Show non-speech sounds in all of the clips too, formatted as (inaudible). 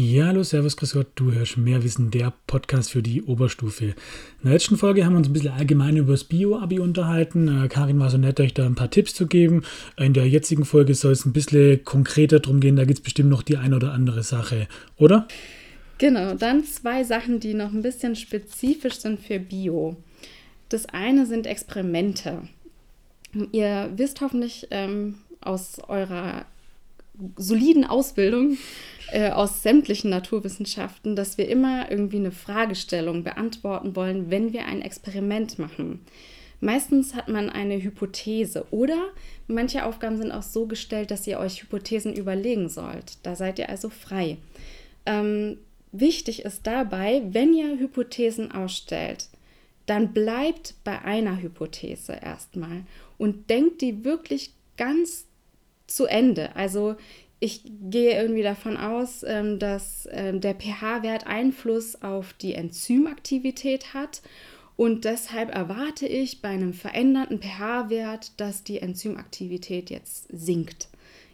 Ja, hallo, servus, grüß Gott, du hörst mehr Wissen, der Podcast für die Oberstufe. In der letzten Folge haben wir uns ein bisschen allgemein über das Bio-Abi unterhalten. Äh, Karin war so nett, euch da ein paar Tipps zu geben. In der jetzigen Folge soll es ein bisschen konkreter drum gehen, da gibt es bestimmt noch die eine oder andere Sache, oder? Genau, dann zwei Sachen, die noch ein bisschen spezifisch sind für Bio. Das eine sind Experimente. Ihr wisst hoffentlich ähm, aus eurer soliden Ausbildung äh, aus sämtlichen Naturwissenschaften, dass wir immer irgendwie eine Fragestellung beantworten wollen, wenn wir ein Experiment machen. Meistens hat man eine Hypothese oder manche Aufgaben sind auch so gestellt, dass ihr euch Hypothesen überlegen sollt. Da seid ihr also frei. Ähm, wichtig ist dabei, wenn ihr Hypothesen ausstellt, dann bleibt bei einer Hypothese erstmal und denkt die wirklich ganz zu Ende. Also ich gehe irgendwie davon aus, ähm, dass ähm, der pH-Wert Einfluss auf die Enzymaktivität hat und deshalb erwarte ich bei einem veränderten pH-Wert, dass die Enzymaktivität jetzt sinkt.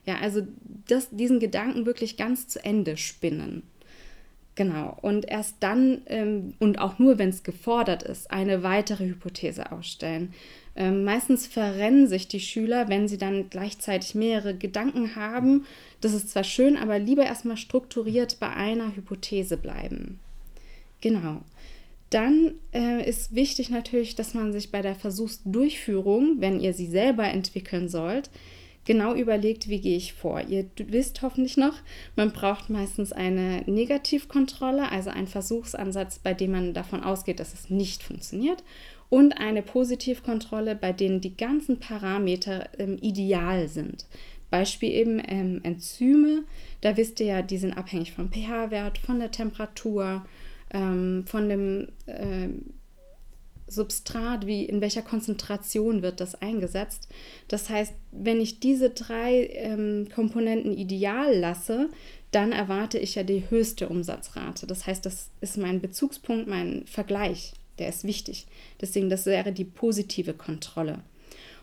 Ja, also das, diesen Gedanken wirklich ganz zu Ende spinnen. Genau, und erst dann ähm, und auch nur, wenn es gefordert ist, eine weitere Hypothese ausstellen. Ähm, meistens verrennen sich die Schüler, wenn sie dann gleichzeitig mehrere Gedanken haben. Das ist zwar schön, aber lieber erstmal strukturiert bei einer Hypothese bleiben. Genau. Dann äh, ist wichtig natürlich, dass man sich bei der Versuchsdurchführung, wenn ihr sie selber entwickeln sollt, genau überlegt, wie gehe ich vor. Ihr wisst hoffentlich noch, man braucht meistens eine Negativkontrolle, also einen Versuchsansatz, bei dem man davon ausgeht, dass es nicht funktioniert und eine Positivkontrolle, bei denen die ganzen Parameter ähm, ideal sind. Beispiel eben ähm, Enzyme, da wisst ihr ja, die sind abhängig vom pH-Wert, von der Temperatur, ähm, von dem ähm, Substrat, wie in welcher Konzentration wird das eingesetzt. Das heißt, wenn ich diese drei ähm, Komponenten ideal lasse, dann erwarte ich ja die höchste Umsatzrate. Das heißt, das ist mein Bezugspunkt, mein Vergleich. Der ist wichtig. Deswegen, das wäre die positive Kontrolle.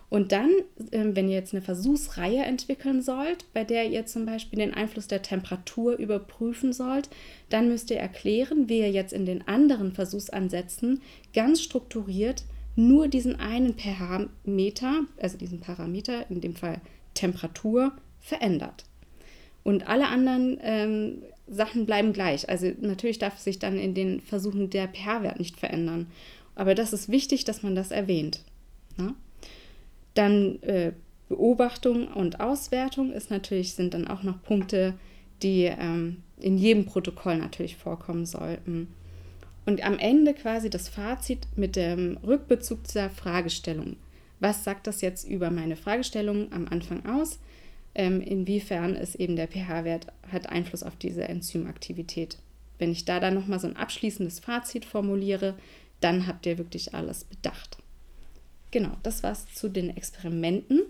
Und dann, ähm, wenn ihr jetzt eine Versuchsreihe entwickeln sollt, bei der ihr zum Beispiel den Einfluss der Temperatur überprüfen sollt, dann müsst ihr erklären, wie ihr jetzt in den anderen Versuchsansätzen ganz strukturiert nur diesen einen Parameter, also diesen Parameter, in dem Fall Temperatur, verändert. Und alle anderen ähm, Sachen bleiben gleich. Also natürlich darf sich dann in den Versuchen der pH-Wert nicht verändern. Aber das ist wichtig, dass man das erwähnt. Ne? Dann äh, Beobachtung und Auswertung ist natürlich, sind dann auch noch Punkte, die ähm, in jedem Protokoll natürlich vorkommen sollten. Und am Ende quasi das Fazit mit dem Rückbezug zur Fragestellung. Was sagt das jetzt über meine Fragestellung am Anfang aus? Ähm, inwiefern ist eben der pH-Wert hat Einfluss auf diese Enzymaktivität? Wenn ich da dann nochmal so ein abschließendes Fazit formuliere, dann habt ihr wirklich alles bedacht. Genau, das war's zu den Experimenten.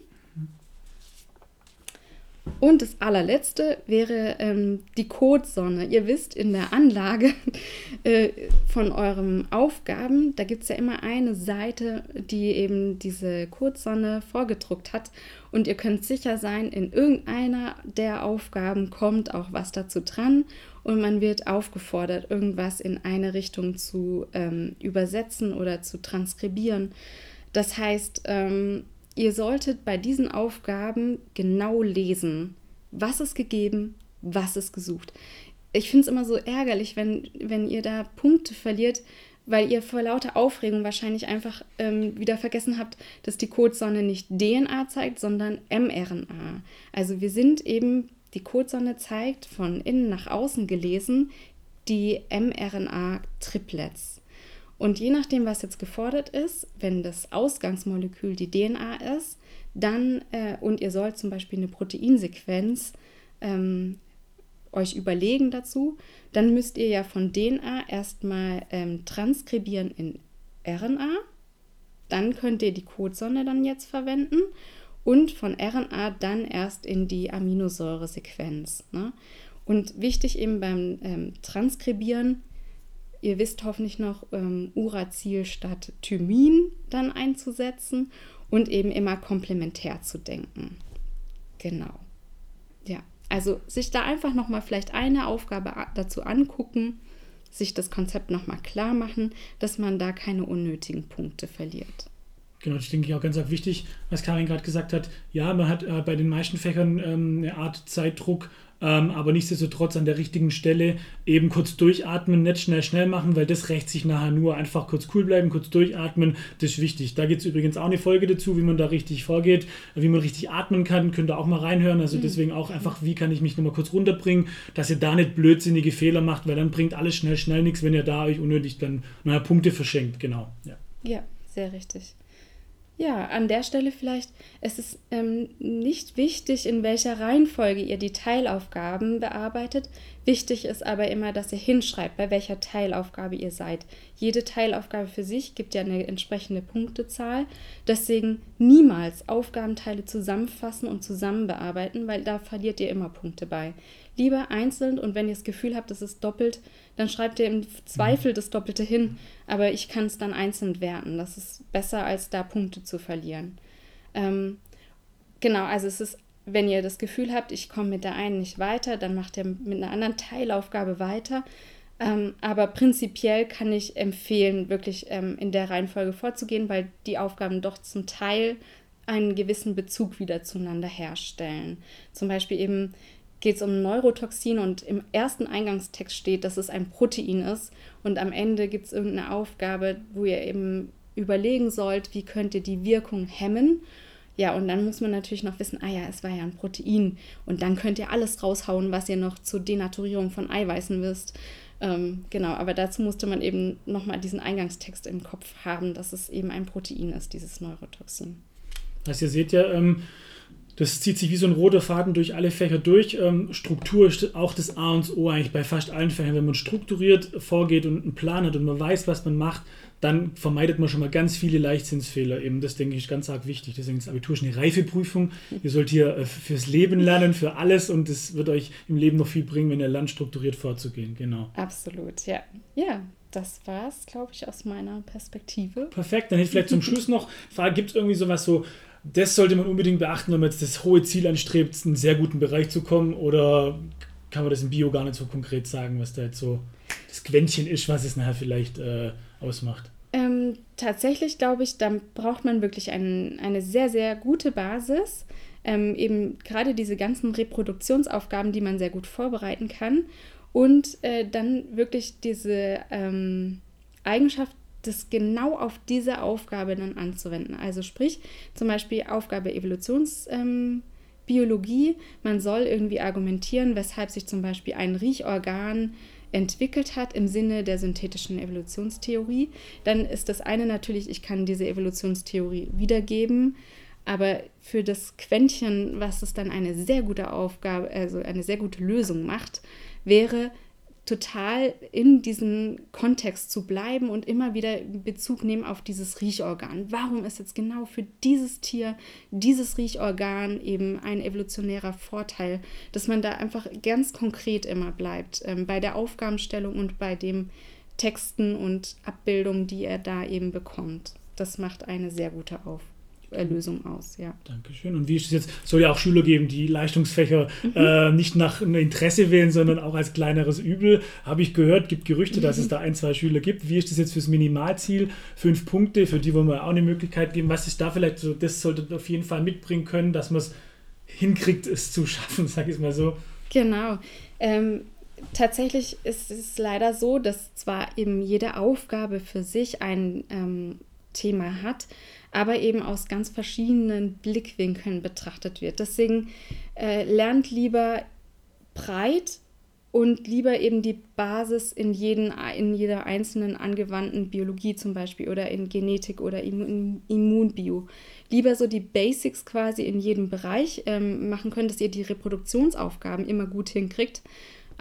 Und das allerletzte wäre ähm, die Codesonne. Ihr wisst, in der Anlage (laughs) äh, von euren Aufgaben, da gibt es ja immer eine Seite, die eben diese Codesonne vorgedruckt hat. Und ihr könnt sicher sein, in irgendeiner der Aufgaben kommt auch was dazu dran und man wird aufgefordert, irgendwas in eine Richtung zu ähm, übersetzen oder zu transkribieren. Das heißt, ähm, ihr solltet bei diesen Aufgaben genau lesen, was ist gegeben, was ist gesucht. Ich finde es immer so ärgerlich, wenn, wenn ihr da Punkte verliert, weil ihr vor lauter Aufregung wahrscheinlich einfach ähm, wieder vergessen habt, dass die Codesonne nicht DNA zeigt, sondern mRNA. Also wir sind eben, die Codesonne zeigt von innen nach außen gelesen die mRNA-Triplets. Und je nachdem, was jetzt gefordert ist, wenn das Ausgangsmolekül die DNA ist, dann, äh, und ihr sollt zum Beispiel eine Proteinsequenz ähm, euch überlegen dazu, dann müsst ihr ja von DNA erstmal ähm, transkribieren in RNA. Dann könnt ihr die Codesonne dann jetzt verwenden und von RNA dann erst in die Aminosäuresequenz. Ne? Und wichtig eben beim ähm, Transkribieren, Ihr wisst hoffentlich noch, ähm, Uracil statt Thymin dann einzusetzen und eben immer komplementär zu denken. Genau. Ja, Also sich da einfach nochmal vielleicht eine Aufgabe dazu angucken, sich das Konzept nochmal klar machen, dass man da keine unnötigen Punkte verliert. Genau, das denke ich auch ganz wichtig, was Karin gerade gesagt hat. Ja, man hat äh, bei den meisten Fächern ähm, eine Art Zeitdruck, ähm, aber nichtsdestotrotz an der richtigen Stelle eben kurz durchatmen, nicht schnell, schnell machen, weil das rächt sich nachher nur. Einfach kurz cool bleiben, kurz durchatmen, das ist wichtig. Da gibt es übrigens auch eine Folge dazu, wie man da richtig vorgeht, wie man richtig atmen kann, könnt ihr auch mal reinhören. Also mhm. deswegen auch einfach, wie kann ich mich nochmal kurz runterbringen, dass ihr da nicht blödsinnige Fehler macht, weil dann bringt alles schnell, schnell nichts, wenn ihr da euch unnötig dann nachher Punkte verschenkt. Genau. Ja, ja sehr richtig. Ja, an der Stelle vielleicht, es ist ähm, nicht wichtig, in welcher Reihenfolge ihr die Teilaufgaben bearbeitet. Wichtig ist aber immer, dass ihr hinschreibt, bei welcher Teilaufgabe ihr seid. Jede Teilaufgabe für sich gibt ja eine entsprechende Punktezahl. Deswegen niemals Aufgabenteile zusammenfassen und zusammen bearbeiten, weil da verliert ihr immer Punkte bei. Lieber einzeln und wenn ihr das Gefühl habt, es ist doppelt, dann schreibt ihr im Zweifel das Doppelte hin. Aber ich kann es dann einzeln werten. Das ist besser, als da Punkte zu verlieren. Ähm, genau, also es ist, wenn ihr das Gefühl habt, ich komme mit der einen nicht weiter, dann macht ihr mit einer anderen Teilaufgabe weiter. Ähm, aber prinzipiell kann ich empfehlen, wirklich ähm, in der Reihenfolge vorzugehen, weil die Aufgaben doch zum Teil einen gewissen Bezug wieder zueinander herstellen. Zum Beispiel eben geht es um Neurotoxin und im ersten Eingangstext steht, dass es ein Protein ist und am Ende gibt es irgendeine Aufgabe, wo ihr eben überlegen sollt, wie könnt ihr die Wirkung hemmen. Ja, und dann muss man natürlich noch wissen, ah ja, es war ja ein Protein. Und dann könnt ihr alles raushauen, was ihr noch zur Denaturierung von Eiweißen wisst. Ähm, genau, aber dazu musste man eben nochmal diesen Eingangstext im Kopf haben, dass es eben ein Protein ist, dieses Neurotoxin. Also ihr seht ja, ähm, das zieht sich wie so ein roter Faden durch alle Fächer durch. Ähm, Struktur ist auch das A und O eigentlich bei fast allen Fächern. Wenn man strukturiert vorgeht und einen Plan hat und man weiß, was man macht, dann vermeidet man schon mal ganz viele Leichtsinnsfehler. Eben, das denke ich ist ganz arg wichtig. Deswegen ist das Abitur ist eine Reifeprüfung. Ihr sollt hier äh, fürs Leben lernen, für alles und es wird euch im Leben noch viel bringen, wenn ihr lernt, strukturiert vorzugehen. Genau. Absolut, ja. Ja, das war es, glaube ich, aus meiner Perspektive. Perfekt. Dann hätte ich vielleicht zum (laughs) Schluss noch Frage: Gibt es irgendwie sowas so das sollte man unbedingt beachten, wenn man jetzt das hohe Ziel anstrebt, in einen sehr guten Bereich zu kommen? Oder kann man das im Bio gar nicht so konkret sagen, was da jetzt so das Quäntchen ist, was es nachher vielleicht äh, ausmacht? Ähm, tatsächlich glaube ich, da braucht man wirklich ein, eine sehr, sehr gute Basis. Ähm, eben gerade diese ganzen Reproduktionsaufgaben, die man sehr gut vorbereiten kann. Und äh, dann wirklich diese ähm, Eigenschaft das genau auf diese Aufgabe dann anzuwenden. Also sprich zum Beispiel Aufgabe Evolutionsbiologie. Ähm, Man soll irgendwie argumentieren, weshalb sich zum Beispiel ein Riechorgan entwickelt hat im Sinne der synthetischen Evolutionstheorie. Dann ist das eine natürlich, ich kann diese Evolutionstheorie wiedergeben, aber für das Quäntchen, was es dann eine sehr gute Aufgabe, also eine sehr gute Lösung macht, wäre total in diesem Kontext zu bleiben und immer wieder Bezug nehmen auf dieses Riechorgan. Warum ist jetzt genau für dieses Tier dieses Riechorgan eben ein evolutionärer Vorteil, dass man da einfach ganz konkret immer bleibt ähm, bei der Aufgabenstellung und bei dem Texten und Abbildungen, die er da eben bekommt. Das macht eine sehr gute Aufgabe. Lösung aus, ja. Dankeschön. Und wie ist es jetzt? Es soll ja auch Schüler geben, die Leistungsfächer mhm. äh, nicht nach Interesse wählen, sondern auch als kleineres Übel. Habe ich gehört, gibt Gerüchte, mhm. dass es da ein, zwei Schüler gibt. Wie ist das jetzt fürs Minimalziel? Fünf Punkte, für die wollen wir auch eine Möglichkeit geben. Was ist da vielleicht so, das sollte auf jeden Fall mitbringen können, dass man es hinkriegt, es zu schaffen, (laughs) sage ich es mal so. Genau. Ähm, tatsächlich ist es leider so, dass zwar eben jede Aufgabe für sich ein ähm, Thema hat, aber eben aus ganz verschiedenen Blickwinkeln betrachtet wird. Deswegen äh, lernt lieber breit und lieber eben die Basis in, jeden, in jeder einzelnen angewandten Biologie zum Beispiel oder in Genetik oder Immun, Immunbio. Lieber so die Basics quasi in jedem Bereich ähm, machen können, dass ihr die Reproduktionsaufgaben immer gut hinkriegt,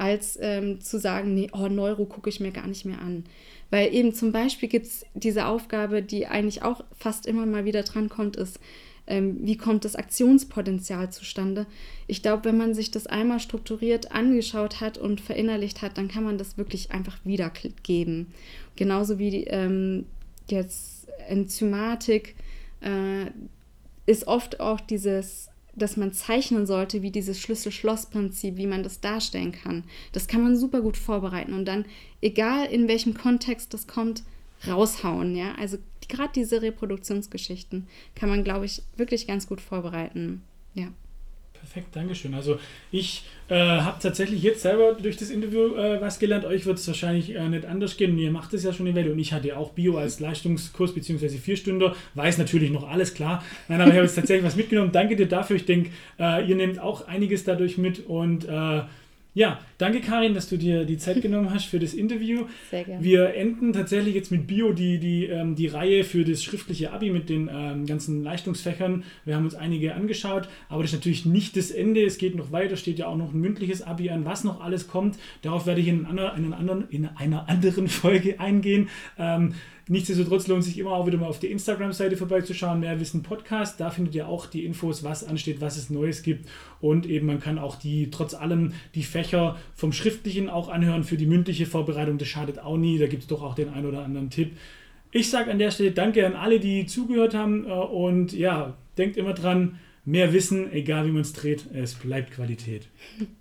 als ähm, zu sagen, nee, oh, Neuro gucke ich mir gar nicht mehr an. Weil eben zum Beispiel gibt es diese Aufgabe, die eigentlich auch fast immer mal wieder drankommt, ist, ähm, wie kommt das Aktionspotenzial zustande? Ich glaube, wenn man sich das einmal strukturiert angeschaut hat und verinnerlicht hat, dann kann man das wirklich einfach wiedergeben. Genauso wie ähm, jetzt Enzymatik äh, ist oft auch dieses dass man zeichnen sollte, wie dieses Schlüssel-Schloss-Prinzip, wie man das darstellen kann. Das kann man super gut vorbereiten und dann, egal in welchem Kontext das kommt, raushauen. Ja? Also gerade diese Reproduktionsgeschichten kann man, glaube ich, wirklich ganz gut vorbereiten. Ja. Perfekt, Dankeschön. Also ich äh, habe tatsächlich jetzt selber durch das Interview äh, was gelernt. Euch wird es wahrscheinlich äh, nicht anders gehen. Ihr macht es ja schon eine Weile und ich hatte auch Bio als Leistungskurs bzw. Vierstünder. Weiß natürlich noch alles klar. Nein, aber ich habe jetzt tatsächlich was mitgenommen. Danke dir dafür. Ich denke, äh, ihr nehmt auch einiges dadurch mit und äh, ja, danke Karin, dass du dir die Zeit (laughs) genommen hast für das Interview. Sehr gerne. Wir enden tatsächlich jetzt mit Bio die, die, ähm, die Reihe für das schriftliche Abi mit den ähm, ganzen Leistungsfächern. Wir haben uns einige angeschaut, aber das ist natürlich nicht das Ende. Es geht noch weiter, steht ja auch noch ein mündliches Abi an, was noch alles kommt. Darauf werde ich in einer, in einer, anderen, in einer anderen (laughs) Folge eingehen. Ähm, Nichtsdestotrotz lohnt sich immer auch wieder mal auf der Instagram-Seite vorbeizuschauen, mehr Wissen Podcast. Da findet ihr auch die Infos, was ansteht, was es Neues gibt. Und eben man kann auch die, trotz allem, die Fächer vom Schriftlichen auch anhören für die mündliche Vorbereitung. Das schadet auch nie. Da gibt es doch auch den einen oder anderen Tipp. Ich sage an der Stelle Danke an alle, die zugehört haben. Äh, und ja, denkt immer dran, mehr Wissen, egal wie man es dreht, es bleibt Qualität. (laughs)